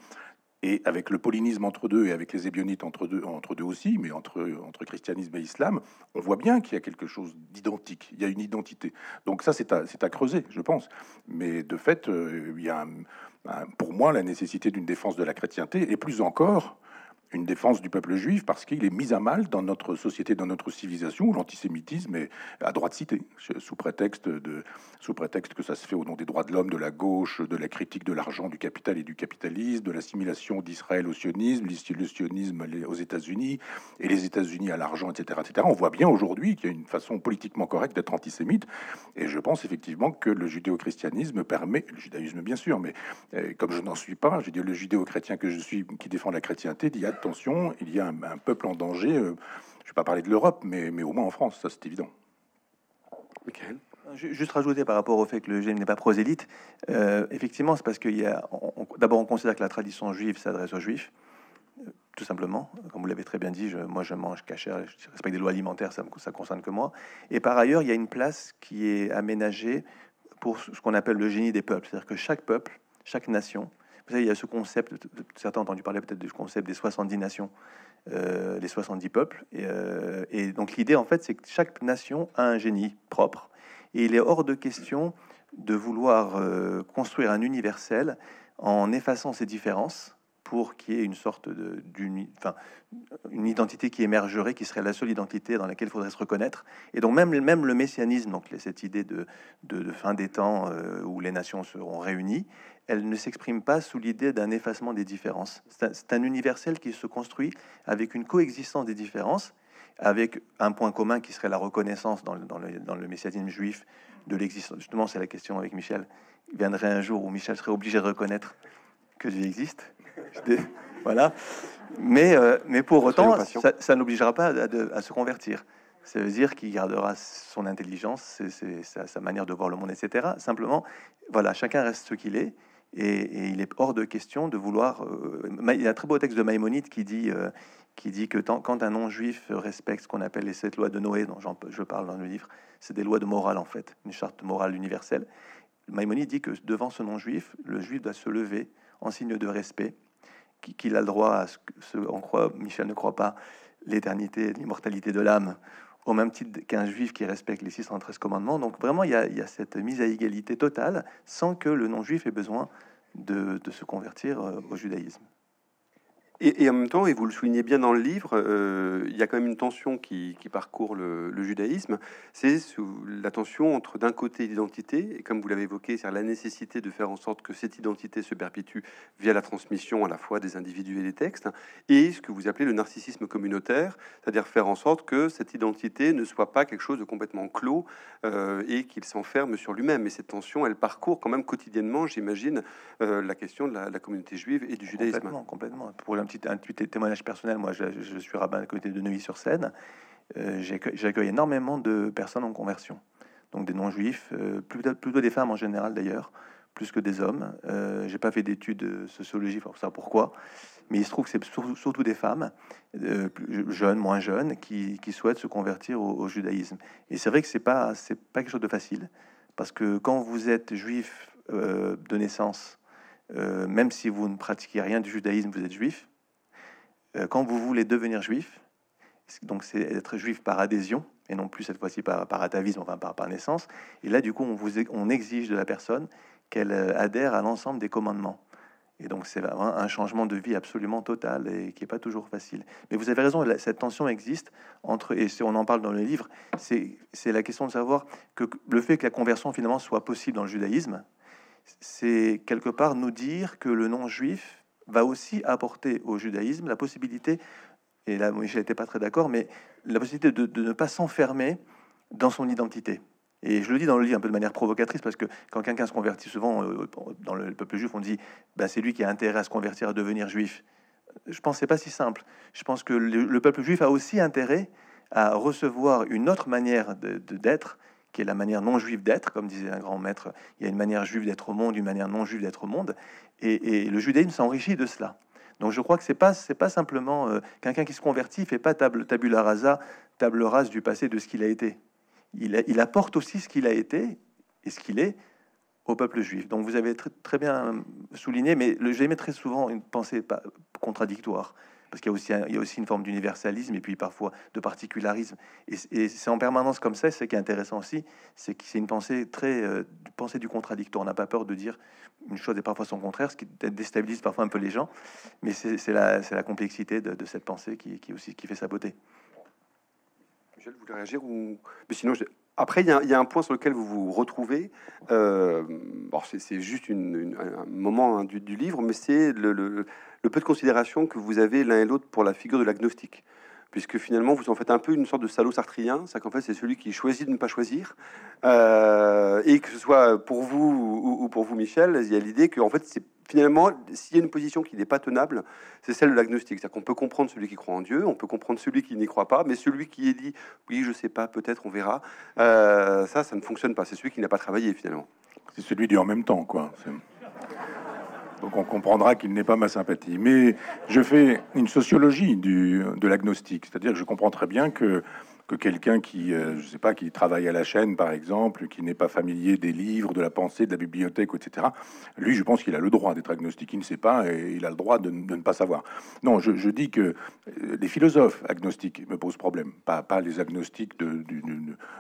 C: et avec le paulinisme entre deux et avec les ébionites entre deux, entre deux aussi, mais entre, entre christianisme et islam, on voit bien qu'il y a quelque chose d'identique, il y a une identité. Donc ça, c'est à, à, creuser, je pense. Mais de fait, euh, il y a, pour moi, la nécessité d'une défense de la chrétienté, et plus encore, une défense du peuple juif parce qu'il est mis à mal dans notre société, dans notre civilisation, où l'antisémitisme est à droite cité, sous prétexte, de, sous prétexte que ça se fait au nom des droits de l'homme, de la gauche, de la critique de l'argent, du capital et du capitalisme, de l'assimilation d'Israël au sionisme, le sionisme aux États-Unis et les États-Unis à l'argent, etc., etc. On voit bien aujourd'hui qu'il y a une façon politiquement correcte d'être antisémite, et je pense effectivement que le judéo-christianisme permet, le judaïsme bien sûr, mais euh, comme je n'en suis pas, je dis le judéo-chrétien que je suis, qui défend la chrétienté, dit attention, il y a un, peuple en danger. Euh, je ne vais pas parler de l'Europe, mais, mais au moins en France, ça c'est évident.
B: Juste rajouter par rapport au fait que le GM n'est pas prosélyte, euh, effectivement, c'est parce qu'il y a. D'abord, on considère que la tradition juive s'adresse aux juifs, euh, tout simplement. Comme vous l'avez très bien dit, je, moi je mange cachère, je respecte des lois alimentaires, ça ne concerne que moi. Et par ailleurs, il y a une place qui est aménagée pour ce qu'on appelle le génie des peuples, c'est-à-dire que chaque peuple, chaque nation, il y a ce concept, certains ont entendu parler peut-être du concept des 70 nations, euh, les 70 peuples. Euh, et, donc l'idée, en fait, c'est que chaque nation a un génie propre. Et il est hors de question de vouloir euh, construire un universel en effaçant ces différences pour qu'il y ait une sorte d'une, enfin, une identité qui émergerait, qui serait la seule identité dans laquelle il faudrait se reconnaître. Et donc même, même le messianisme, donc cette idée de, fin des temps où les nations seront réunies, elle ne s'exprime pas sous l'idée d'un effacement des différences. C'est un, universel qui se construit avec une coexistence des différences, avec un point commun qui serait la reconnaissance dans le, dans le, messianisme juif de l'existence. Justement, c'est la question avec Michel. Il viendrait un jour où Michel serait obligé de reconnaître que Dieu existe. Voilà. Mais, euh, mais pour autant, ça, n'obligera pas à, se convertir. Ça veut dire qu'il gardera son intelligence, sa, sa, manière de voir le monde, etc. Simplement, voilà, chacun reste ce qu'il est. Et, il est hors de question de vouloir. Euh, il y a un très beau texte de Maïmonide qui dit, euh, qui dit que tant, quand un non-juif respecte ce qu'on appelle les sept lois de Noé, dont je parle dans le livre, c'est des lois de morale en fait, une charte morale universelle. Maïmonide dit que devant ce non-juif, le juif doit se lever en signe de respect, qu'il a le droit à ce on croit, Michel ne croit pas, l'éternité, l'immortalité de l'âme, au même titre qu'un juif qui respecte les 613 commandements. Donc vraiment, il y, a, cette mise à égalité totale sans que le non-juif ait besoin de, se convertir euh, au judaïsme.
A: Et, en même temps, et vous le soulignez bien dans le livre, euh, il y a quand même une tension qui, parcourt le, judaïsme. C'est la tension entre d'un côté l'identité, et comme vous l'avez évoqué, c'est la nécessité de faire en sorte que cette identité se perpétue via la transmission à la fois des individus et des textes, et ce que vous appelez le narcissisme communautaire, c'est-à-dire faire en sorte que cette identité ne soit pas quelque chose de complètement clos euh, et qu'il s'enferme sur lui-même. Et cette tension, elle parcourt quand même quotidiennement, j'imagine, euh, la question de la, communauté juive et du judaïsme.
B: Complètement, complètement. Pour un petit témoignage personnel, moi je, suis rabbin à côté de Neuilly-sur-Seine. Euh, J'accueille énormément de personnes en conversion, donc des non-juifs, euh, plutôt, plutôt, des femmes en général d'ailleurs, plus que des hommes. Euh, J'ai pas fait d'études de sociologie pour ça pourquoi, mais il se trouve que c'est surtout des femmes, euh, jeunes, moins jeunes, qui, qui, souhaitent se convertir au, judaïsme. Et c'est vrai que c'est pas pas quelque chose de facile, parce que quand vous êtes juif de naissance, même si vous ne pratiquez rien du judaïsme, vous êtes juif. Euh, quand vous voulez devenir juif, Donc c'est être juif par adhésion et non plus cette fois-ci par, par atavisme, enfin par, par naissance. Et là, du coup, on, vous, on exige de la personne qu'elle euh, adhère à l'ensemble des commandements. Et donc c'est un changement de vie absolument total et qui est pas toujours facile. Mais vous avez raison, cette tension existe entre, et on en parle dans le livre, c'est la question de savoir que le fait que la conversion finalement soit possible dans le judaïsme, c'est quelque part nous dire que le non-juif va aussi apporter au judaïsme la possibilité, et là je n'étais pas très d'accord, mais la possibilité de, ne pas s'enfermer dans son identité. Et je le dis dans le livre un peu de manière provocatrice parce que quand quelqu'un se convertit souvent euh, dans le peuple juif, on dit bah, c'est lui qui a intérêt à se convertir, à devenir juif. Je pense que pas si simple. Je pense que le, peuple juif a aussi intérêt à recevoir une autre manière d'être, qui est la manière non juive d'être, comme disait un grand maître. Il y a une manière juive d'être au monde, une manière non juive d'être au monde, et, le judaïsme s'enrichit de cela. Donc je crois que c'est pas c'est pas simplement euh, quelqu'un qui se convertit fait pas table tabula rasa, table rase du passé de ce qu'il a été. Il, apporte aussi ce qu'il a été et ce qu'il est au peuple juif. Donc vous avez très, bien souligné, mais j'aimais très souvent une pensée contradictoire parce qu'il y a aussi, une forme d'universalisme et puis parfois de particularisme. Et, c'est en permanence comme ça. Ce qui est intéressant aussi, c'est que c'est une pensée très euh, pensée du contradictoire. On n'a pas peur de dire une chose et parfois son contraire, ce qui déstabilise parfois un peu les gens. Mais c'est la, complexité de, cette pensée qui, aussi fait sa beauté.
A: Michel, vous voulez réagir ou sinon après, il y, a un point sur lequel vous vous retrouvez. Euh, c'est juste un moment hein, du, livre, mais c'est le, le peu de considération que vous avez l'un et l'autre pour la figure de l'agnostique. Puisque finalement vous en faites un peu une sorte de salaud sartrien, c'est qu'en fait c'est celui qui choisit de ne pas choisir, euh, et que ce soit pour vous ou, pour vous Michel, il y a l'idée que en fait c'est finalement s'il y a une position qui n'est pas tenable, c'est celle de l'agnostique, c'est-à-dire qu'on peut comprendre celui qui croit en Dieu, on peut comprendre celui qui n'y croit pas, mais celui qui est dit oui je sais pas, peut-être on verra, euh, ça ça ne fonctionne pas, c'est celui qui n'a pas travaillé finalement.
C: C'est celui du en même temps quoi. Donc on comprendra qu'il n'est pas ma sympathie. Mais je fais une sociologie de l'agnostique, c'est-à-dire que je comprends très bien que que quelqu'un qui, euh, je sais pas, qui travaille à la chaîne, par exemple, qui n'est pas familier des livres, de la pensée, de la bibliothèque, etc. Lui, je pense qu'il a le droit d'être agnostique. Il ne sait pas et il a le droit de, ne pas savoir. Non, je, dis que euh, les philosophes agnostiques me posent problème, pas, les agnostiques de,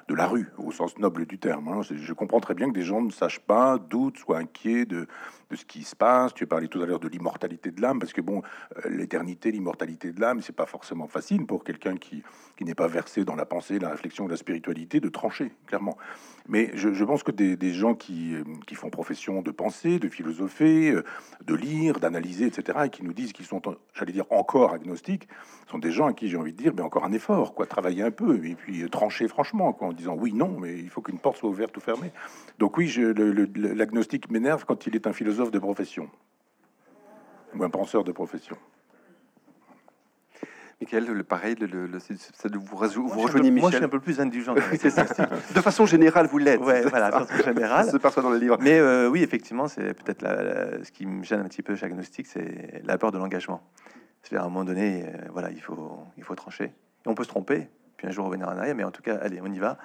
C: de, la rue, au sens noble du terme. Hein. Je comprends très bien que des gens ne sachent pas, doutent, soient inquiets de, de ce qui se passe. Tu parlais tout à l'heure de l'immortalité de l'âme, parce que bon, euh, l'éternité, l'immortalité de l'âme, c'est pas forcément facile pour quelqu'un qui, qui n'est pas versé dans la pensée, la réflexion, la spiritualité, de trancher, clairement. Mais je, pense que des, gens qui, qui, font profession de penser, de philosopher, euh, de lire, d'analyser, etc., et qui nous disent qu'ils sont, j'allais dire, encore agnostiques, sont des gens à qui j'ai envie de dire, mais encore un effort, quoi, travailler un peu, et puis euh, trancher franchement, quoi, en disant oui, non, mais il faut qu'une porte soit ouverte ou fermée. Donc oui, l'agnostique m'énerve quand il est un philosophe de profession, ou un penseur de profession.
A: Michael, le pareil, le, le, vous, vous
B: moi,
A: rejoignez Michel.
B: Moi, je suis un peu plus indulgent. *laughs*
A: de façon générale, vous l'êtes.
B: Ouais, voilà, de façon générale.
A: se perçoit dans le livre.
B: Mais euh, oui, effectivement, c'est peut-être ce qui me gêne un petit peu chez Agnostique, c'est la peur de l'engagement. C'est-à-dire, à un moment donné, euh, voilà, il faut, il faut trancher. Et on peut se tromper, un jour revenir en arrière, mais en tout cas, allez, on y va.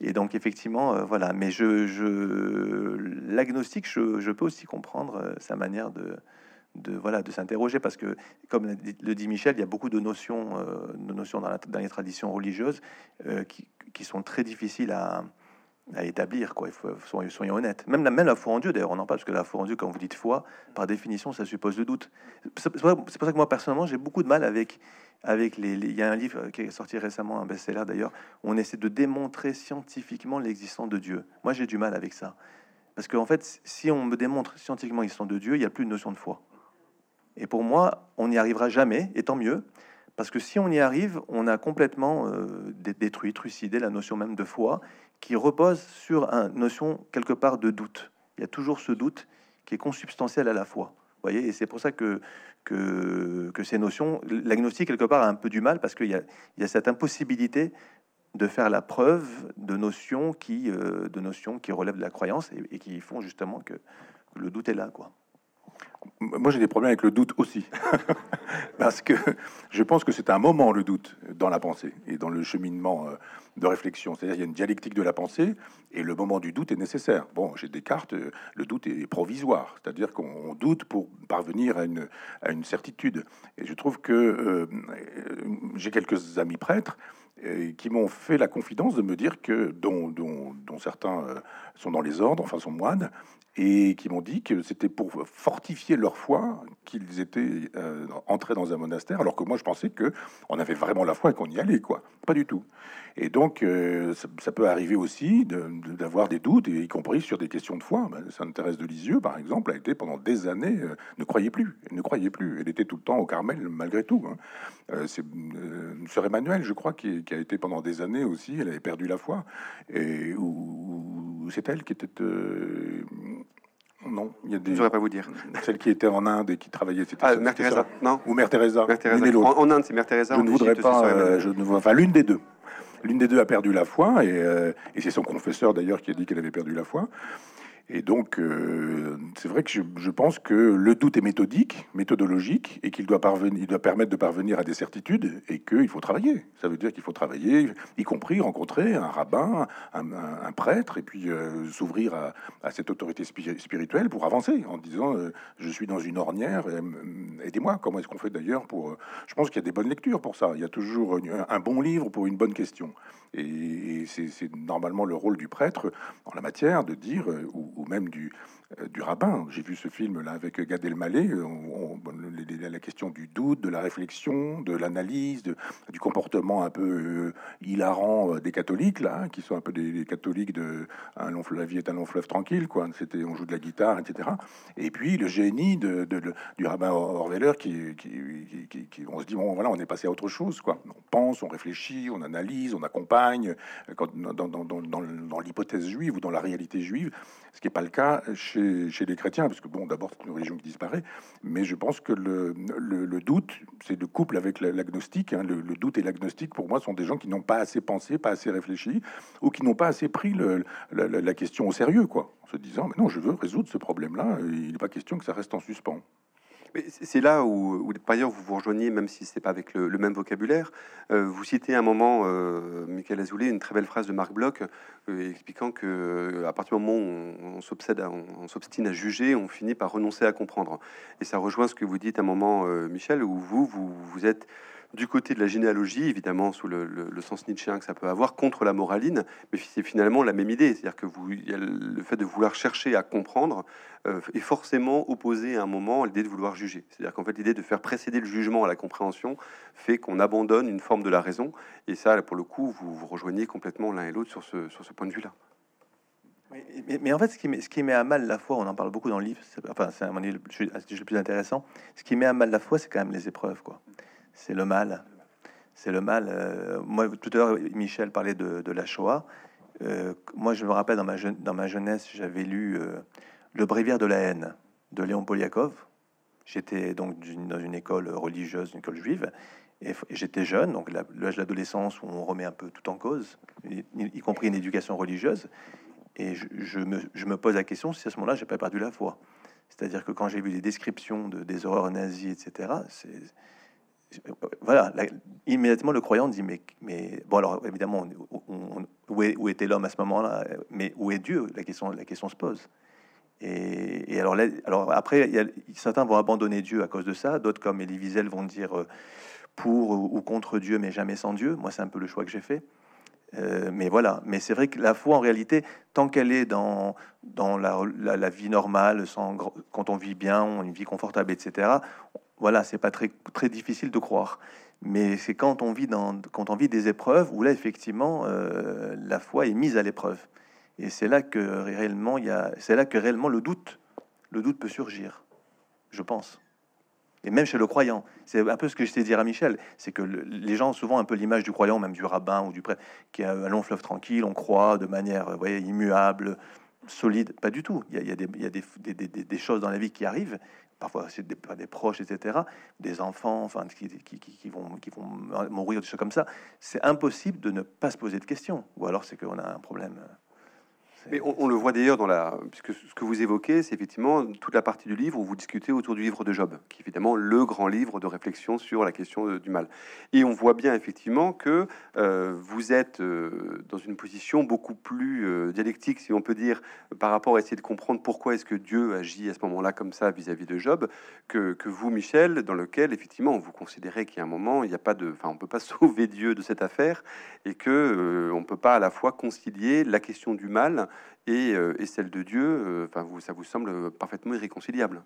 B: Et donc, effectivement, euh, voilà. Mais je, je l'agnostique, je, peux aussi comprendre sa manière de voilà de s'interroger parce que comme le dit Michel il y a beaucoup de notions euh, de notions dans, les traditions religieuses euh, qui, sont très difficiles à, établir quoi il faut soyons, soyons honnêtes même la, même la foi en Dieu d'ailleurs on en parle parce que la foi en Dieu quand vous dites foi par définition ça suppose le doute c'est pour, ça que moi personnellement j'ai beaucoup de mal avec avec les, il y a un livre qui est sorti récemment un best-seller d'ailleurs on essaie de démontrer scientifiquement l'existence de Dieu moi j'ai du mal avec ça parce qu'en en fait si on me démontre scientifiquement l'existence de Dieu il y a plus de notion de foi et pour moi, on n'y arrivera jamais, et tant mieux, parce que si on y arrive, on a complètement euh, détruit, trucidé la notion même de foi, qui repose sur une notion quelque part de doute. Il y a toujours ce doute qui est consubstantiel à la foi. Et c'est pour ça que, ces notions, l'agnostique quelque part a un peu du mal parce qu'il y, a, cette impossibilité de faire la preuve de notions qui, euh, de relèvent de la croyance et, qui font justement que le doute est là.
C: Moi, j'ai des problèmes avec le doute aussi. *laughs* Parce que je pense que c'est un moment, le doute, dans la pensée et dans le cheminement euh, de réflexion. C'est-à-dire, il y a une dialectique de la pensée et le moment du doute est nécessaire. Bon, j'ai Descartes, euh, le doute est provisoire. C'est-à-dire qu'on doute pour parvenir à une, à une certitude. Et je trouve que euh, j'ai quelques amis prêtres qui m'ont fait la confidence de me dire que, dont, dont, dont certains sont dans les ordres, enfin sont moines, et qui m'ont dit que c'était pour fortifier leur foi qu'ils étaient euh, entrés dans un monastère, alors que moi je pensais que on avait vraiment la foi et qu'on y allait, quoi. Pas du tout. Et donc euh, ça, peut arriver aussi d'avoir des doutes, y compris sur des questions de foi. Ben, Sainte Thérèse de Lisieux, par exemple, a été pendant des années euh, ne croyait plus, ne croyait plus. Elle était tout le temps au Carmel malgré tout. Hein. C'est Sœur Emmanuel, je crois, qui, a été pendant des années aussi. Elle avait perdu la foi et où, c'est elle qui était non, il y a des.
A: Je pas vous dire.
C: Celle qui était en Inde et qui travaillait,
A: c'était ah, Mère Teresa. Non.
C: Ou Mère Teresa.
A: Mère Teresa. En, Inde, c'est Mère Teresa.
C: Je ne voudrais pas. Euh, je ne vois. Enfin, l'une des deux. L'une des deux a perdu la foi et, euh, et c'est son confesseur d'ailleurs qui a dit qu'elle avait perdu la foi. Et donc, euh, c'est vrai que je, pense que le doute est méthodique, méthodologique, et qu'il doit, parvenir, il doit permettre de parvenir à des certitudes, et qu'il faut travailler. Ça veut dire qu'il faut travailler, y compris rencontrer un rabbin, un, prêtre, et puis euh, s'ouvrir à, cette autorité spirituelle pour avancer, en disant euh, je suis dans une ornière, aidez-moi. Comment est-ce qu'on fait d'ailleurs pour Je pense qu'il y a des bonnes lectures pour ça. Il y a toujours un bon livre pour une bonne question. Et, c'est normalement le rôle du prêtre en la matière de dire, ou, ou même du, du rabbin. J'ai vu ce film-là avec Gad Elmaleh, on, la question du doute, de la réflexion, de l'analyse, du comportement un peu euh, hilarant euh, des catholiques, là, hein, qui sont un peu des, catholiques de un long, La vie est un long fleuve tranquille, quoi. C'était, on joue de la guitare, etc. Et puis le génie de, du rabbin Orweller, qui, qui, on se dit, bon, voilà, on est passé à autre chose, quoi. On pense, on réfléchit, on analyse, on accompagne, quand, dans, dans l'hypothèse juive ou dans la réalité juive, ce qui n'est pas le cas chez chez, les chrétiens, parce que bon, d'abord c'est une religion qui disparaît, mais je pense que le, doute, c'est le couple avec l'agnostique. Hein, le, doute et l'agnostique, pour moi, sont des gens qui n'ont pas assez pensé, pas assez réfléchi, ou qui n'ont pas assez pris la, question au sérieux, quoi, en se disant, mais non, je veux résoudre ce problème-là, il n'est pas question que ça reste en suspens.
A: C'est là où, par ailleurs, vous vous rejoignez, même si c'est pas avec le, même vocabulaire. Euh, vous citez un moment, euh, Michael Azoulay, une très belle phrase de Marc Bloch, euh, expliquant que euh, à partir du moment où on, s'obstine à juger, on finit par renoncer à comprendre. Et ça rejoint ce que vous dites un moment, Michel, où vous, vous êtes du côté de la généalogie, évidemment sous le, sens nietzschéen que ça peut avoir, contre la moraline, mais c'est finalement la même idée. C'est-à-dire que vous, le fait de vouloir chercher à comprendre euh, est forcément opposé à un moment à l'idée de vouloir juger. C'est-à-dire qu'en fait, l'idée de faire précéder le jugement à la compréhension fait qu'on abandonne une forme de la raison. Et ça, pour le coup, vous vous rejoignez complètement l'un et l'autre sur ce, point de vue-là.
B: Mais, en fait, ce qui, met, ce qui met à mal la foi, on en parle beaucoup dans le livre, enfin, c'est un le, le plus intéressant. Ce qui met à mal la foi, c'est quand même les épreuves, quoi c'est le mal. C'est le mal. Euh, moi, tout à l'heure, Michel parlait de, la Shoah. Euh, moi, je me rappelle dans ma, jeunesse, j'avais lu euh, Le Bréviaire de la haine de Léon Poliakov. J'étais donc dans une école religieuse, une école juive, et, j'étais jeune, donc l'âge de l'adolescence où on remet un peu tout en cause, y, compris une éducation religieuse. Et je, me, pose la question si à ce moment-là, j'ai pas perdu la foi. C'est-à-dire que quand j'ai vu des descriptions de, des horreurs nazies, etc., c'est voilà, immédiatement le croyant dit mais, mais bon alors évidemment où, était l'homme à ce moment-là? Mais où est Dieu? La question la question se pose. Et, alors alors après certains vont abandonner Dieu à cause de ça d'autres comme Elie Wiesel vont dire euh, pour ou contre Dieu mais jamais sans Dieu. Moi c'est un peu le choix que j'ai fait. Euh, mais voilà, mais c'est vrai que la foi, en réalité, tant qu'elle est dans, dans la, la, vie normale, sans, quand on vit bien, une vie confortable, etc., voilà, c'est pas très, très difficile de croire. Mais c'est quand on vit dans, quand on vit des épreuves où là, effectivement, euh, la foi est mise à l'épreuve. Et c'est là que réellement, il y a, c'est là que réellement le doute, le doute peut surgir, je pense. Et même chez le croyant, c'est un peu ce que je t'ai dire à Michel, c'est que les gens ont souvent un peu l'image du croyant, même du rabbin ou du prêtre, qui a un long fleuve tranquille, on croit de manière, voyez, immuable, solide. Pas du tout. Il y a, il y a, des, choses dans la vie qui arrivent parfois c'est des, proches, etc., des enfants, enfin, qui, vont, qui vont mourir, des choses comme ça, c'est impossible de ne pas se poser de questions. Ou alors c'est qu'on a un problème.
A: On, le voit d'ailleurs dans la, puisque ce que vous évoquez, c'est effectivement toute la partie du livre où vous discutez autour du livre de Job, qui est évidemment le grand livre de réflexion sur la question du mal. Et on voit bien effectivement que euh, vous êtes euh, dans une position beaucoup plus euh, dialectique, si on peut dire, par rapport à essayer de comprendre pourquoi est-ce que Dieu agit à ce moment-là comme ça vis-à-vis de Job, que, que, vous, Michel, dans lequel effectivement vous considérez qu'il y a un moment, il n'y a pas de, enfin, on peut pas *laughs* sauver Dieu de cette affaire, et que on peut pas à la fois concilier la question du mal euh, et, celle de Dieu, euh, enfin, vous, ça vous semble parfaitement irréconciliable.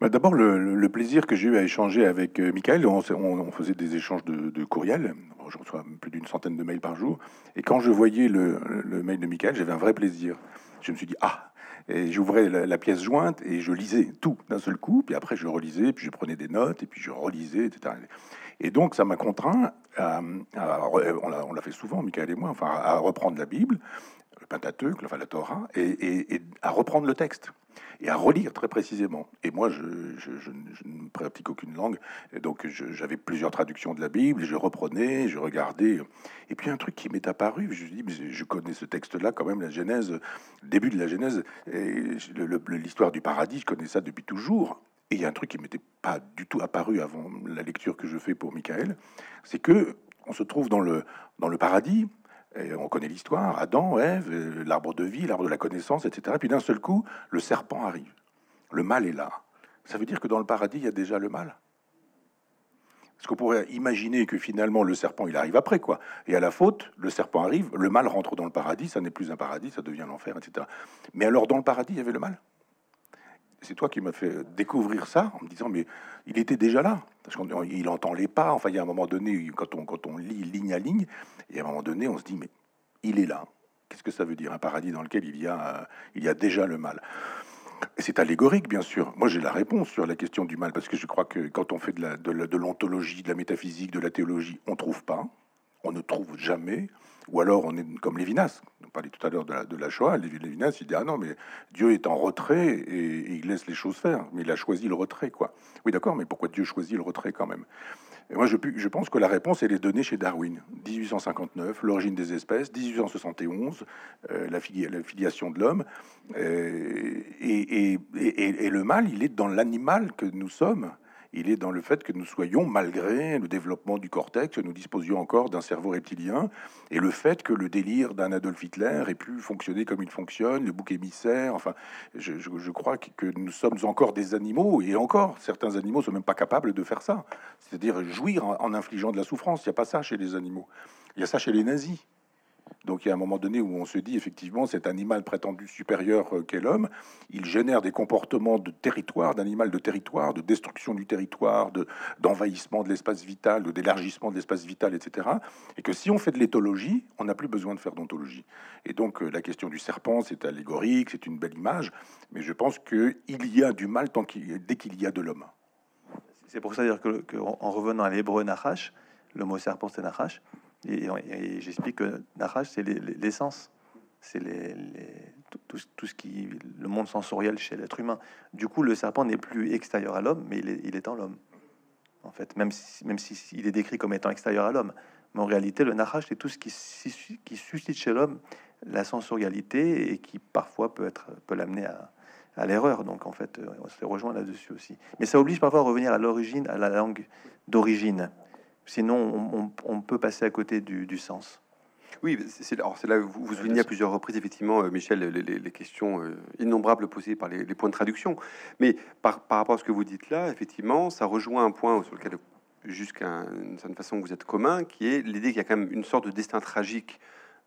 C: Bah, D'abord, le, plaisir que j'ai eu à échanger avec euh, Michael, on, faisait des échanges de, de courriel, je reçois plus d'une centaine de mails par jour, et quand je voyais le, mail de Michael, j'avais un vrai plaisir. Je me suis dit, ah, et j'ouvrais la, pièce jointe et je lisais tout d'un seul coup, puis après je relisais, puis je prenais des notes, et puis je relisais, etc. Et donc ça m'a contraint, à, on l'a fait souvent, Michael et moi, enfin, à reprendre la Bible, le Pentateuque, enfin la Torah, et, à reprendre le texte et à relire très précisément. Et moi, je, ne pratique aucune langue, donc j'avais plusieurs traductions de la Bible, je reprenais, je regardais. Et puis un truc qui m'est apparu, je me dis, mais je connais ce texte-là quand même, la Genèse, début de la Genèse, l'histoire du paradis, je connais ça depuis toujours. Et il y a un truc qui m'était pas du tout apparu avant la lecture que je fais pour Michael, c'est que on se trouve dans le, dans le paradis, on connaît l'histoire, Adam, Ève, euh, l'arbre de vie, l'arbre de la connaissance, etc. Puis d'un seul coup, le serpent arrive. Le mal est là. Ça veut dire que dans le paradis, il y a déjà le mal. Est-ce qu'on pourrait imaginer que finalement le serpent il arrive après quoi Et à la faute, le serpent arrive, le mal rentre dans le paradis, ça n'est plus un paradis, ça devient l'enfer, etc. Mais alors dans le paradis, il y avait le mal? C'est toi qui m'as fait découvrir ça en me disant mais il était déjà là parce qu'il entend les pas. Enfin, il y a un moment donné quand on quand on lit ligne à ligne, et à un moment donné on se dit mais il est là. Qu'est-ce que ça veut dire un paradis dans lequel il y a il y a déjà le mal? C'est allégorique, bien sûr. Moi, j'ai la réponse sur la question du mal, parce que je crois que quand on fait de la, de l'ontologie, de, la métaphysique, de la théologie, on trouve pas, on ne trouve jamais. Ou alors on est comme Lévinas. On parlait tout à l'heure de la, Shoah. Lévinas, il dit ah non mais Dieu est en retrait et, il laisse les choses faire. Mais il a choisi le retrait quoi. Oui d'accord, mais pourquoi Dieu choisit le retrait quand même? Moi, je, pense que la réponse, elle est donnée chez Darwin. 1859, l'origine des espèces. 1871, euh, la, filiation de l'homme. Euh, et, et, le mal, il est dans l'animal que nous sommes il est dans le fait que nous soyons, malgré le développement du cortex, nous disposions encore d'un cerveau reptilien, et le fait que le délire d'un Adolf Hitler ait pu fonctionner comme il fonctionne, le bouc émissaire, enfin, je, crois que, nous sommes encore des animaux, et encore, certains animaux sont même pas capables de faire ça, c'est-à-dire jouir en, en infligeant de la souffrance. Il n'y a pas ça chez les animaux. Il y a ça chez les nazis. Donc il y a un moment donné où on se dit effectivement cet animal prétendu supérieur euh, qu'est l'homme, il génère des comportements de territoire, d'animal de territoire, de destruction du territoire, de d'envahissement de l'espace vital, d'élargissement de l'espace vital, etc. Et que si on fait de l'éthologie, on n'a plus besoin de faire d'ontologie. Et donc euh, la question du serpent, c'est allégorique, c'est une belle image, mais je pense qu'il y a du mal tant dès qu'il y a de l'homme.
B: C'est pour ça dire que, en revenant à l'hébreu Nachash, le mot serpent c'est Nachash, et, j'explique que Nahash, c'est l'essence, c'est les, tout, tout, ce qui, le monde sensoriel chez l'être humain. Du coup, le serpent n'est plus extérieur à l'homme, mais il est, en l'homme. En fait, même si, même si est décrit comme étant extérieur à l'homme, mais en réalité, le Nahash, c'est tout ce qui, qui suscite chez l'homme la sensorialité et qui parfois peut être peut l'amener à, à l'erreur. Donc en fait, on se rejoint là-dessus aussi. Mais ça oblige parfois à revenir à l'origine, à la langue d'origine. Sinon, on, peut passer à côté du, sens.
A: Oui, c'est là que vous, vous soulignez à plusieurs reprises, effectivement, euh, Michel, les, questions euh, innombrables posées par les, points de traduction. Mais par, par, rapport à ce que vous dites là, effectivement, ça rejoint un point sur lequel, jusqu'à une certaine façon, vous êtes commun, qui est l'idée qu'il y a quand même une sorte de destin tragique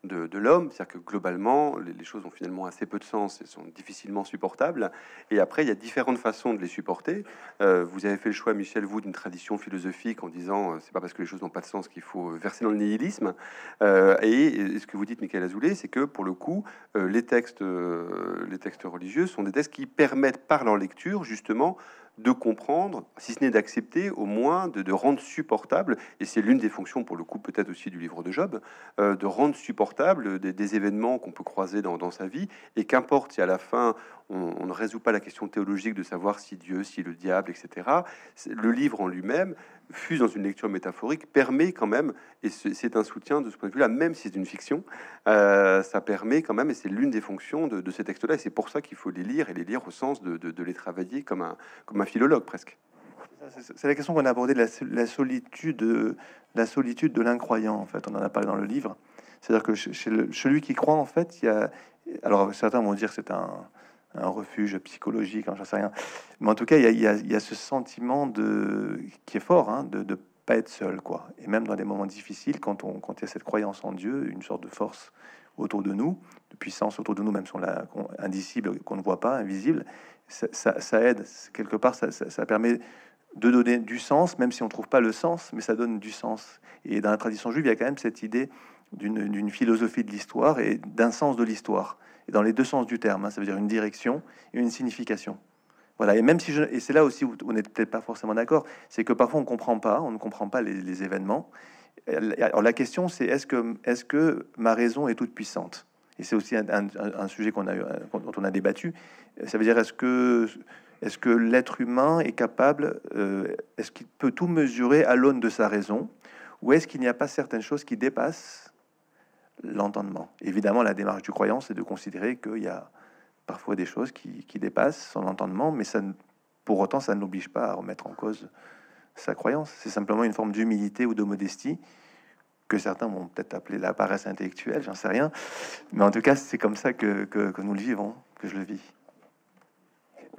A: de, l'homme, c'est-à-dire que globalement, les, choses ont finalement assez peu de sens et sont difficilement supportables. Et après, il y a différentes façons de les supporter. Euh, vous avez fait le choix, Michel, vous, d'une tradition philosophique en disant euh, c'est pas parce que les choses n'ont pas de sens qu'il faut verser dans le nihilisme. Euh, et, ce que vous dites, Michael Azoulay, c'est que pour le coup, les textes, les textes religieux sont des textes qui permettent par leur lecture justement de comprendre, si ce n'est d'accepter, au moins de, rendre supportable, et c'est l'une des fonctions pour le coup peut-être aussi du livre de Job, euh, de rendre supportable des, événements qu'on peut croiser dans, sa vie, et qu'importe si à la fin on, ne résout pas la question théologique de savoir si Dieu, si le diable, etc. Le livre en lui-même, fuse dans une lecture métaphorique, permet quand même, et c'est un soutien de ce point de vue-là, même si c'est une fiction, euh, ça permet quand même, et c'est l'une des fonctions de, ces textes-là, et c'est pour ça qu'il faut les lire, et les lire au sens de, les travailler comme un, comme un philologue presque.
B: C'est la question qu'on a abordée, la, solitude de l'incroyant, en fait, on en a parlé dans le livre. C'est-à-dire que chez celui qui croit, en fait, il y a... Alors certains vont dire que c'est un un refuge psychologique, hein, j'en sais rien. Mais en tout cas, il y, a, ce sentiment de qui est fort, hein, de ne pas être seul, quoi. Et même dans des moments difficiles, quand on quand il y a cette croyance en Dieu, une sorte de force autour de nous, de puissance autour de nous, même si on l'a indicible, qu'on ne voit pas, invisible, ça, aide quelque part, ça, ça, permet de donner du sens, même si on trouve pas le sens, mais ça donne du sens. Et dans la tradition juive, il y a quand même cette idée d'une philosophie de l'histoire et d'un sens de l'histoire dans les deux sens du terme. Hein, ça veut dire une direction et une signification. Voilà. Et même si je, et c'est là aussi où on n'est peut-être pas forcément d'accord, c'est que parfois on comprend pas, on ne comprend pas les, événements. Alors la question, c'est est-ce que, est-ce que ma raison est toute puissante? Et c'est aussi un, sujet qu'on a eu, dont on a débattu. Ça veut dire est-ce que est-ce que l'être humain est capable, euh, est-ce qu'il peut tout mesurer à l'aune de sa raison, ou est-ce qu'il n'y a pas certaines choses qui dépassent l'entendement. Évidemment, la démarche du croyant, c'est de considérer qu'il y a parfois des choses qui, dépassent son entendement, mais ça, pour autant, ça ne l'oblige pas à remettre en cause sa croyance. C'est simplement une forme d'humilité ou de modestie que certains vont peut-être appeler la paresse intellectuelle, j'en sais rien. Mais en tout cas, c'est comme ça que, que nous le vivons, que je le vis.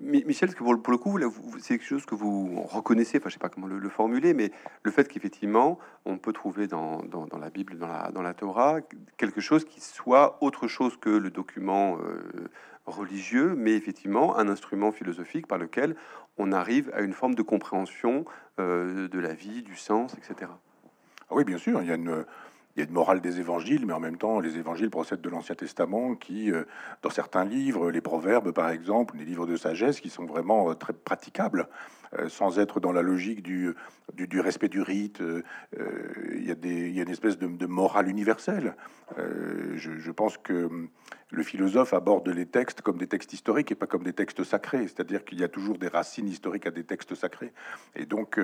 A: Michel, que pour, le coup, c'est quelque chose que vous reconnaissez, enfin je sais pas comment le, formuler, mais le fait qu'effectivement, on peut trouver dans, la Bible, dans la, Torah, quelque chose qui soit autre chose que le document euh, religieux, mais effectivement un instrument philosophique par lequel on arrive à une forme de compréhension euh, de la vie, du sens, etc.
C: Ah oui, bien sûr, il y a une il y a une morale des évangiles, mais en même temps, les évangiles procèdent de l'Ancien Testament, qui, euh, dans certains livres, les proverbes par exemple, les livres de sagesse, qui sont vraiment euh, très praticables, sans être dans la logique du, du, respect du rite. Il y, a des, y a une espèce de, morale universelle. Je, pense que hum, le philosophe aborde les textes comme des textes historiques et pas comme des textes sacrés, c'est-à-dire qu'il y a toujours des racines historiques à des textes sacrés. Et donc,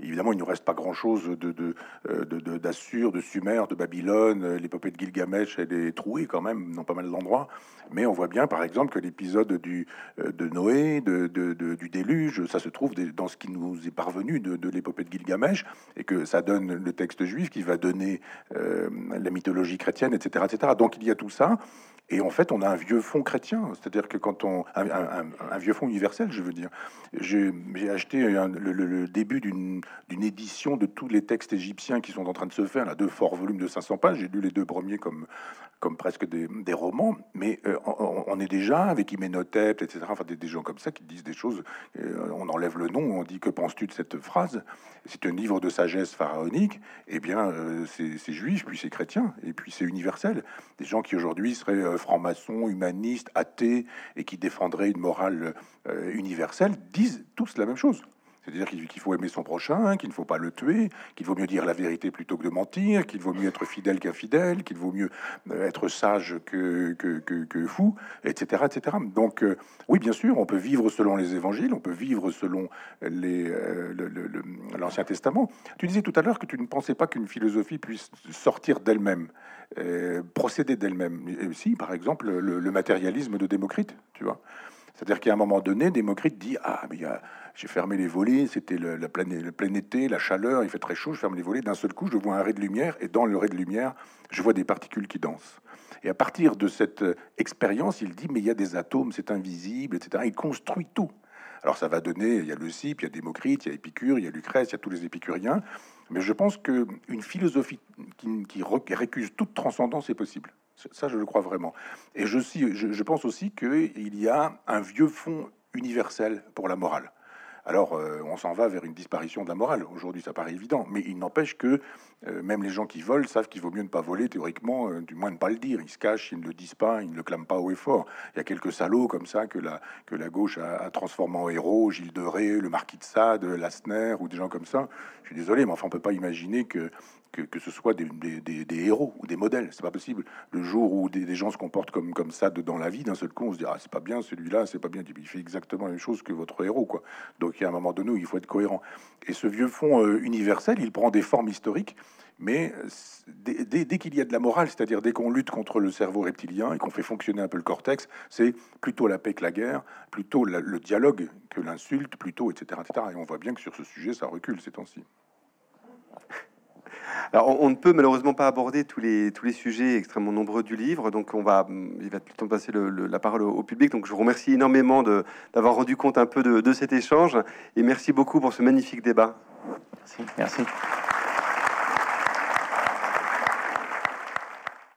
C: évidemment, il ne nous reste pas grand-chose de, de, de, d'Assur, de Sumer, de Babylone, l'épopée de Gilgamesh, elle est trouée quand même dans pas mal d'endroits. Mais on voit bien, par exemple, que l'épisode du euh, de Noé, de, du déluge, ça se trouve dans ce qui nous est parvenu de, l'épopée de Gilgamesh, et que ça donne le texte juif qui va donner euh, la mythologie chrétienne, etc., etc. Donc il y a tout ça. Et en fait, on a un vieux fond chrétien, c'est-à-dire que quand on un, vieux fond universel, je veux dire, j'ai acheté le, début d'une édition de tous les textes égyptiens qui sont en train de se faire, là, deux forts volumes de 500 pages. J'ai lu les deux premiers comme comme presque des, romans, mais euh, on, est déjà avec Iménotep, etc. Enfin, des, gens comme ça qui disent des choses. Euh, on enlève le nom, on dit que penses-tu de cette phrase? C'est un livre de sagesse pharaonique. Eh bien, euh, c'est juif, puis c'est chrétien, et puis c'est universel. Des gens qui aujourd'hui seraient francs-maçons, humanistes, athées, et qui défendraient une morale universelle, disent tous la même chose. C'est-à-dire qu'il faut aimer son prochain, qu'il ne faut pas le tuer, qu'il vaut mieux dire la vérité plutôt que de mentir, qu'il vaut mieux être fidèle qu'infidèle, qu'il vaut mieux euh, être sage que, fou, etc., etc. Donc, euh, oui, bien sûr, on peut vivre selon les évangiles, on peut vivre selon euh, l'Ancien Testament. Tu disais tout à l'heure que tu ne pensais pas qu'une philosophie puisse sortir d'elle-même, procéder d'elle-même. Si, par exemple, le, matérialisme de Démocrite, tu vois. C'est-à-dire qu'à un moment donné, Démocrite dit Ah, mais j'ai fermé les volets, c'était le, la plein, le plein été, la chaleur, il fait très chaud, je ferme les volets. D'un seul coup, je vois un ray de lumière, et dans le ray de lumière, je vois des particules qui dansent. Et à partir de cette euh, expérience, il dit Mais il y a des atomes, c'est invisible, etc. Il construit tout. Alors ça va donner, il y a le il y a Démocrite, il y a Épicure, il y a Lucrèce, il y a tous les épicuriens. Mais je pense qu'une philosophie qui, qui récuse toute transcendance est possible. Ça, je le crois vraiment. Et je, je pense aussi qu'il y a un vieux fond universel pour la morale. Alors, euh, on s'en va vers une disparition de la morale. Aujourd'hui, ça paraît évident, mais il n'empêche que euh, même les gens qui volent savent qu'il vaut mieux ne pas voler, théoriquement, euh, du moins ne pas le dire. Ils se cachent, ils ne le disent pas, ils ne le clament pas haut et fort. Il y a quelques salauds comme ça que la, que la gauche a, transformé en héros, Gilles de Ré, le marquis de Sade, Lassner, ou des gens comme ça. Je suis désolé, mais enfin, on peut pas imaginer que que, ce soit des, héros ou des modèles. C'est pas possible. Le jour où des, gens se comportent comme, ça dans la vie, d'un seul coup, on se dit ah c'est pas bien celui-là, c'est pas bien. Il fait exactement la même chose que votre héros, quoi. Donc il y a un moment donné où il faut être cohérent. Et ce vieux fond euh, universel, il prend des formes historiques. Mais dès, dès qu'il y a de la morale, c'est-à-dire dès qu'on lutte contre le cerveau reptilien et qu'on fait fonctionner un peu le cortex, c'est plutôt la paix que la guerre, plutôt le dialogue que l'insulte, plutôt, etc., etc. Et on voit bien que sur ce sujet, ça recule ces temps-ci.
A: Alors, on, ne peut malheureusement pas aborder tous les, tous les sujets extrêmement nombreux du livre, donc on va, il va plutôt passer la parole au, public. Donc, je vous remercie énormément d'avoir rendu compte un peu de, de cet échange et merci beaucoup pour ce magnifique débat.
B: Merci. merci.